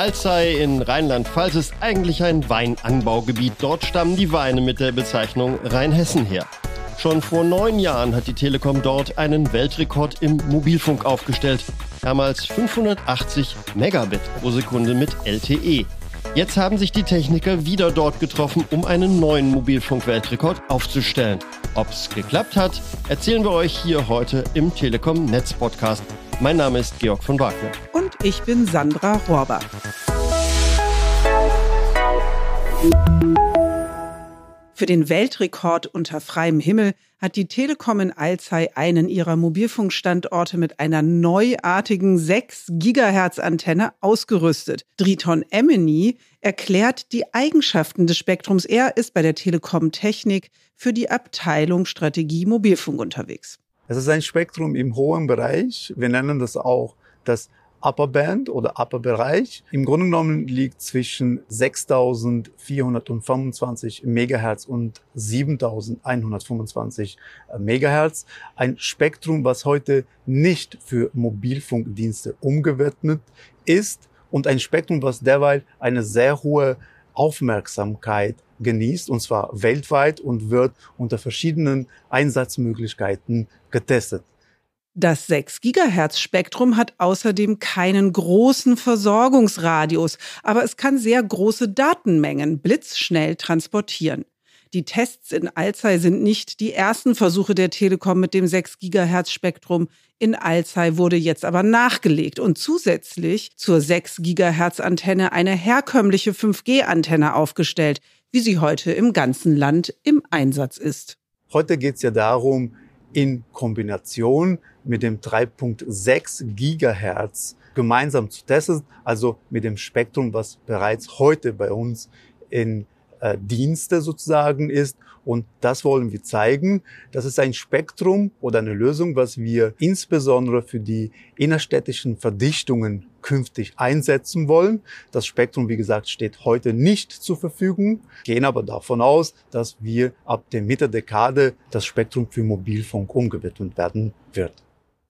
Alzey in Rheinland-Pfalz ist eigentlich ein Weinanbaugebiet. Dort stammen die Weine mit der Bezeichnung Rheinhessen her. Schon vor neun Jahren hat die Telekom dort einen Weltrekord im Mobilfunk aufgestellt. Damals 580 Megabit pro Sekunde mit LTE. Jetzt haben sich die Techniker wieder dort getroffen, um einen neuen Mobilfunk-Weltrekord aufzustellen. Ob's geklappt hat, erzählen wir euch hier heute im Telekom Netz Podcast. Mein Name ist Georg von Wagner. Und ich bin Sandra Rohrbach. Für den Weltrekord unter freiem Himmel hat die Telekom in Alzey einen ihrer Mobilfunkstandorte mit einer neuartigen 6 Gigahertz Antenne ausgerüstet. Driton Emeny erklärt die Eigenschaften des Spektrums. Er ist bei der Telekom Technik für die Abteilung Strategie Mobilfunk unterwegs. Es ist ein Spektrum im hohen Bereich. Wir nennen das auch das Upper Band oder Upper Bereich. Im Grunde genommen liegt zwischen 6425 Megahertz und 7125 Megahertz. Ein Spektrum, was heute nicht für Mobilfunkdienste umgewidmet ist und ein Spektrum, was derweil eine sehr hohe Aufmerksamkeit genießt, und zwar weltweit und wird unter verschiedenen Einsatzmöglichkeiten getestet. Das 6 Gigahertz Spektrum hat außerdem keinen großen Versorgungsradius, aber es kann sehr große Datenmengen blitzschnell transportieren. Die Tests in Alzey sind nicht die ersten Versuche der Telekom mit dem 6 Gigahertz Spektrum. In Alzey wurde jetzt aber nachgelegt und zusätzlich zur 6 Gigahertz Antenne eine herkömmliche 5G Antenne aufgestellt, wie sie heute im ganzen Land im Einsatz ist. Heute geht es ja darum, in Kombination mit dem 3.6 Gigahertz gemeinsam zu testen, also mit dem Spektrum, was bereits heute bei uns in äh, Dienste sozusagen ist. Und das wollen wir zeigen. Das ist ein Spektrum oder eine Lösung, was wir insbesondere für die innerstädtischen Verdichtungen künftig einsetzen wollen. Das Spektrum, wie gesagt, steht heute nicht zur Verfügung, gehen aber davon aus, dass wir ab der Mitte der Dekade das Spektrum für Mobilfunk umgewidmet werden wird.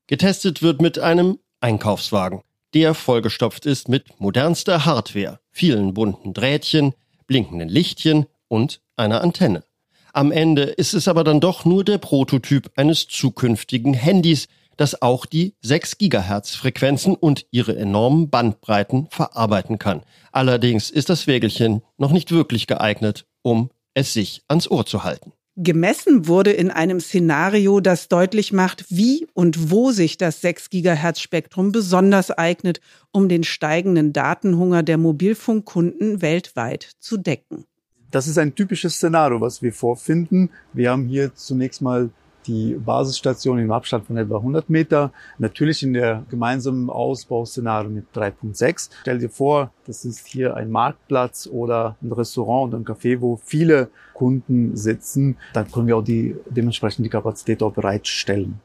Getestet wird mit einem Einkaufswagen, der vollgestopft ist mit modernster Hardware, vielen bunten Drähtchen, blinkenden Lichtchen und einer Antenne. Am Ende ist es aber dann doch nur der Prototyp eines zukünftigen Handys, das auch die 6 Gigahertz Frequenzen und ihre enormen Bandbreiten verarbeiten kann. Allerdings ist das Wägelchen noch nicht wirklich geeignet, um es sich ans Ohr zu halten. Gemessen wurde in einem Szenario, das deutlich macht, wie und wo sich das 6 Gigahertz Spektrum besonders eignet, um den steigenden Datenhunger der Mobilfunkkunden weltweit zu decken. Das ist ein typisches Szenario, was wir vorfinden. Wir haben hier zunächst mal die Basisstation im Abstand von etwa 100 Meter. Natürlich in der gemeinsamen Ausbauszenario mit 3.6. Stell dir vor, das ist hier ein Marktplatz oder ein Restaurant oder ein Café, wo viele Kunden sitzen. Dann können wir auch die, dementsprechend die Kapazität auch bereitstellen.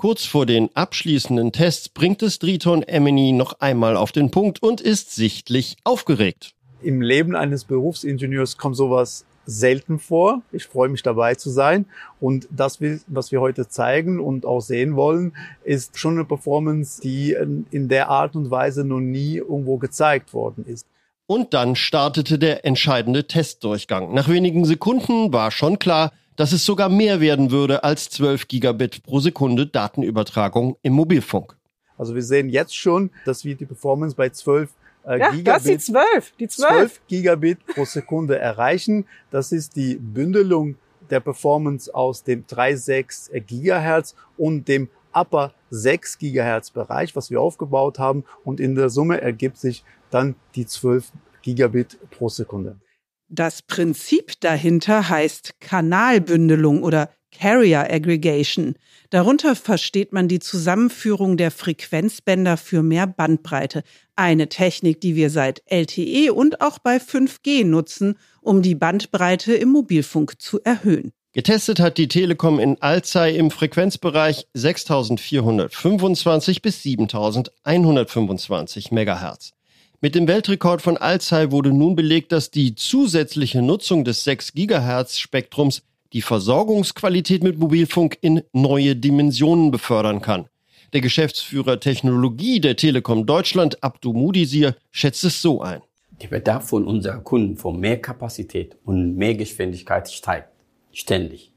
Kurz vor den abschließenden Tests bringt es Driton Emini noch einmal auf den Punkt und ist sichtlich aufgeregt. Im Leben eines Berufsingenieurs kommt sowas selten vor. Ich freue mich dabei zu sein. Und das, was wir heute zeigen und auch sehen wollen, ist schon eine Performance, die in der Art und Weise noch nie irgendwo gezeigt worden ist. Und dann startete der entscheidende Testdurchgang. Nach wenigen Sekunden war schon klar, dass es sogar mehr werden würde als 12 Gigabit pro Sekunde Datenübertragung im Mobilfunk. Also wir sehen jetzt schon, dass wir die Performance bei 12 äh, ja, Gigabit, das ist die 12, die 12. 12 Gigabit pro Sekunde erreichen. Das ist die Bündelung der Performance aus dem 3,6 Gigahertz und dem Upper 6 Gigahertz Bereich, was wir aufgebaut haben. Und in der Summe ergibt sich dann die 12 Gigabit pro Sekunde. Das Prinzip dahinter heißt Kanalbündelung oder Carrier Aggregation. Darunter versteht man die Zusammenführung der Frequenzbänder für mehr Bandbreite. Eine Technik, die wir seit LTE und auch bei 5G nutzen, um die Bandbreite im Mobilfunk zu erhöhen. Getestet hat die Telekom in Alzey im Frequenzbereich 6425 bis 7125 Megahertz. Mit dem Weltrekord von Alzey wurde nun belegt, dass die zusätzliche Nutzung des 6 Gigahertz Spektrums die Versorgungsqualität mit Mobilfunk in neue Dimensionen befördern kann. Der Geschäftsführer Technologie der Telekom Deutschland, Abdu Mudisir, schätzt es so ein. Der Bedarf von unseren Kunden für mehr Kapazität und mehr Geschwindigkeit steigt ständig.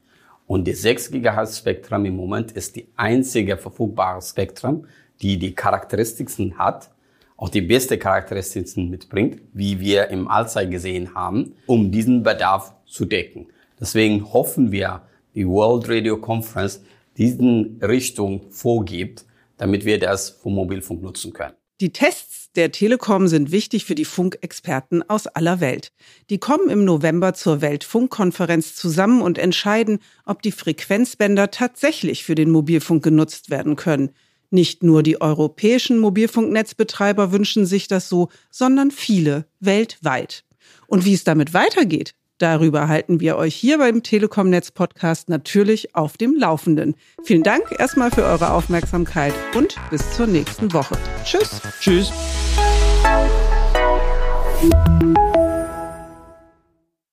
Und das 6 GHz Spektrum im Moment ist die einzige verfügbare Spektrum, die die Charakteristiken hat, auch die beste Charakteristiken mitbringt, wie wir im Allzeit gesehen haben, um diesen Bedarf zu decken. Deswegen hoffen wir, die World Radio Conference diesen Richtung vorgibt, damit wir das für Mobilfunk nutzen können. Die Tests der Telekom sind wichtig für die Funkexperten aus aller Welt. Die kommen im November zur Weltfunkkonferenz zusammen und entscheiden, ob die Frequenzbänder tatsächlich für den Mobilfunk genutzt werden können. Nicht nur die europäischen Mobilfunknetzbetreiber wünschen sich das so, sondern viele weltweit. Und wie es damit weitergeht, Darüber halten wir euch hier beim Telekom Netz Podcast natürlich auf dem Laufenden. Vielen Dank erstmal für eure Aufmerksamkeit und bis zur nächsten Woche. Tschüss. Tschüss.